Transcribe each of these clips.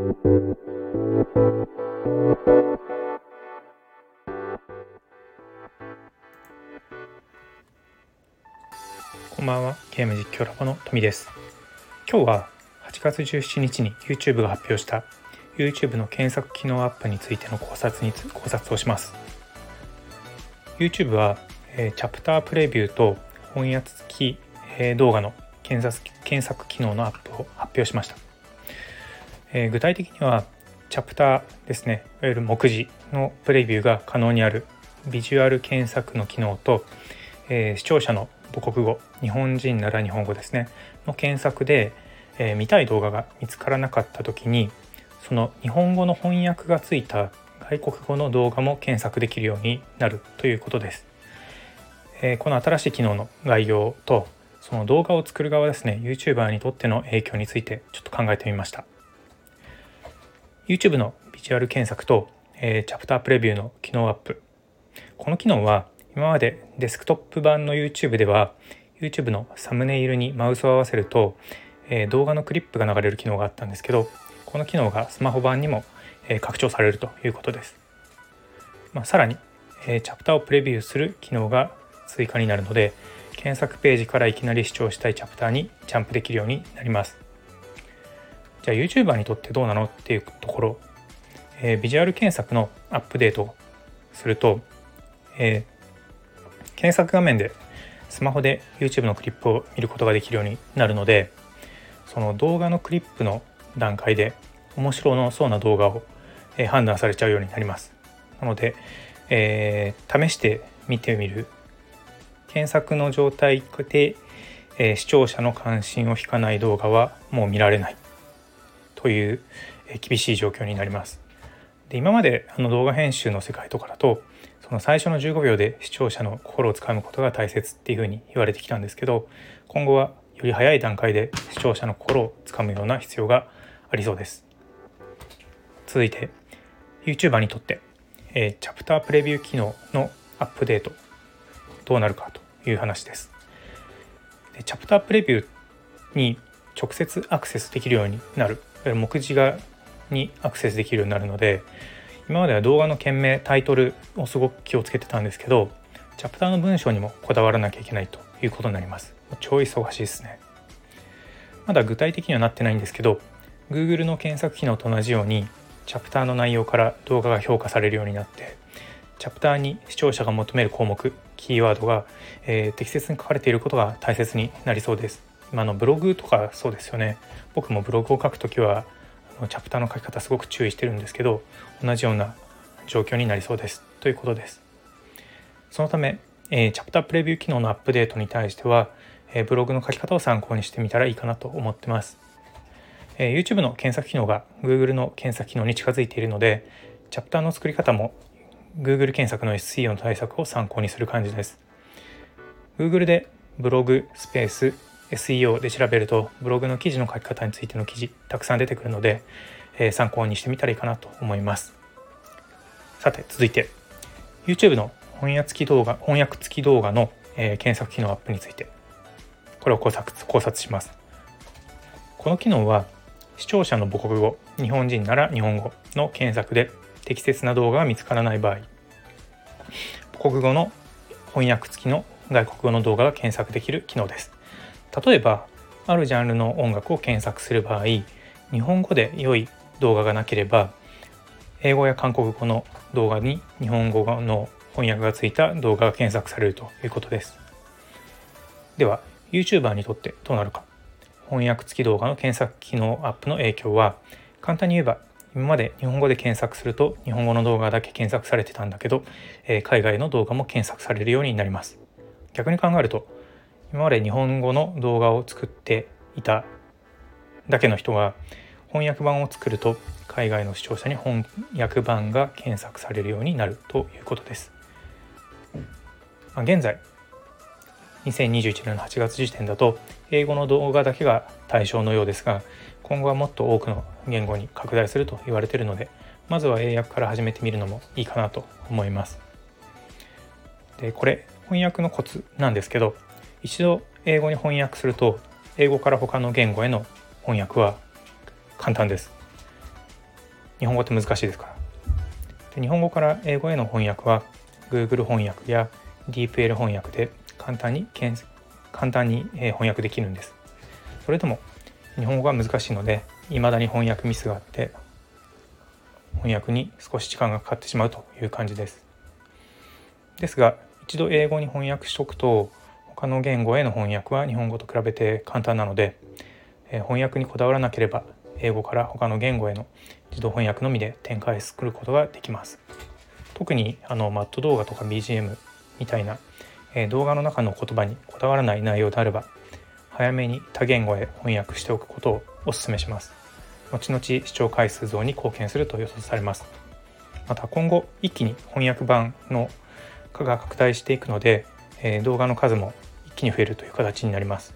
こんばんは、ゲーム実況ラボの富です。今日は8月17日に YouTube が発表した YouTube の検索機能アップについての考察に考察をします。YouTube は、えー、チャプタープレビューと翻訳付き、えー、動画の検索検索機能のアップを発表しました。えー、具体的にはチャプターですね。いわゆる目次のプレビューが可能にある。ビジュアル検索の機能と、えー、視聴者の母国語。日本人なら日本語ですね。の検索で、えー、見たい動画が見つからなかった時にその日本語の翻訳がついた外国語の動画も検索できるようになるということです。えー、この新しい機能の概要とその動画を作る側ですね。YouTuber にとっての影響についてちょっと考えてみました。YouTube のビジュアル検索と、えー、チャプタープレビューの機能アップ。この機能は今までデスクトップ版の YouTube では YouTube のサムネイルにマウスを合わせると、えー、動画のクリップが流れる機能があったんですけどこの機能がスマホ版にも、えー、拡張されるということです、まあ、さらに、えー、チャプターをプレビューする機能が追加になるので検索ページからいきなり視聴したいチャプターにジャンプできるようになります。じゃあ YouTuber にとってどうなのっていうところ、えー、ビジュアル検索のアップデートをすると、えー、検索画面でスマホで YouTube のクリップを見ることができるようになるのでその動画のクリップの段階で面白そうな動画を、えー、判断されちゃうようになります。なので、えー、試して見てみる。検索の状態で、えー、視聴者の関心を引かない動画はもう見られない。という厳しい状況になります。で今まであの動画編集の世界とかだとその最初の15秒で視聴者の心をつかむことが大切っていうふうに言われてきたんですけど今後はより早い段階で視聴者の心をつかむような必要がありそうです。続いて YouTuber にとって、え、チャプタープレビュー機能のアップデートどうなるかという話です。でチャプタープレビューに直接アクセスできるようになる目次がにアクセスできるようになるので今までは動画の件名タイトルをすごく気をつけてたんですけどチャプターの文章にもこだわらなきゃいけないということになります。超忙しいですね。まだ具体的にはなってないんですけど Google の検索機能と同じようにチャプターの内容から動画が評価されるようになってチャプターに視聴者が求める項目キーワードが、えー、適切に書かれていることが大切になりそうです。今のブログとかそうですよね。僕もブログを書くときはチャプターの書き方すごく注意してるんですけど同じような状況になりそうです。ということです。そのため、えー、チャプタープレビュー機能のアップデートに対しては、えー、ブログの書き方を参考にしてみたらいいかなと思ってます、えー、YouTube の検索機能が Google の検索機能に近づいているのでチャプターの作り方も Google 検索の SEO の対策を参考にする感じです。Google でブログスペース SEO で調べるとブログの記事の書き方についての記事たくさん出てくるので、え、参考にしてみたらいいかなと思います。さて続いて。YouTube の翻訳付き動画翻訳付き動画の、え、検索機能アップについて。これを考察考察します。この機能は視聴者の母国語日本人なら日本語の検索で適切な動画が見つからない場合。母国語の翻訳付きの外国語の動画が検索できる機能です。例えばあるジャンルの音楽を検索する場合日本語で良い動画がなければ英語や韓国語の動画に日本語の翻訳がついた動画が検索されるということです。では YouTuber にとってどうなるか。翻訳付き動画の検索機能アップの影響は簡単に言えば今まで日本語で検索すると日本語の動画だけ検索されてたんだけど、えー、海外の動画も検索されるようになります。逆に考えると今まで日本語の動画を作っていただけの人が翻訳版を作ると海外の視聴者に翻訳版が検索されるようになるということです。まあ、現在2021年の8月時点だと英語の動画だけが対象のようですが今後はもっと多くの言語に拡大すると言われているのでまずは英訳から始めてみるのもいいかなと思います。でこれ翻訳のコツなんですけど一度英語に翻訳すると英語から他の言語への翻訳は簡単です。日本語って難しいですから。で日本語から英語への翻訳は Google 翻訳や DeepL 翻訳で簡単に簡単に翻訳できるんです。それでも日本語が難しいので未だに翻訳ミスがあって翻訳に少し時間がかかってしまうという感じです。ですが一度英語に翻訳しておくと他の言語への翻訳は日本語と比べて簡単なのでえ翻訳にこだわらなければ英語から他の言語への自動翻訳のみで展開することができます。特にあのマット動画とか BGM みたいな、え動画の中の言葉にこだわらない内容であれば早めに多言語へ翻訳しておくことをお勧めします。後々視聴回数増に貢献すると予想されます。また今後一気に翻訳版の化が拡大していくので、え動画の数も一気に増えるという形になります。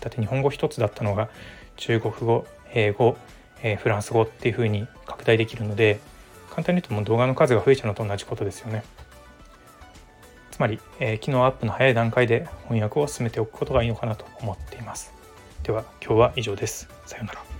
だって日本語一つだったのが中国語英語、えー、フランス語っていう風に拡大できるので簡単に言うともう動画の数が増えちゃうのと同じことですよね。つまり、えー、機能アップの早い段階で翻訳を進めておくことがいいのかなと思っています。では今日は以上です。さようなら。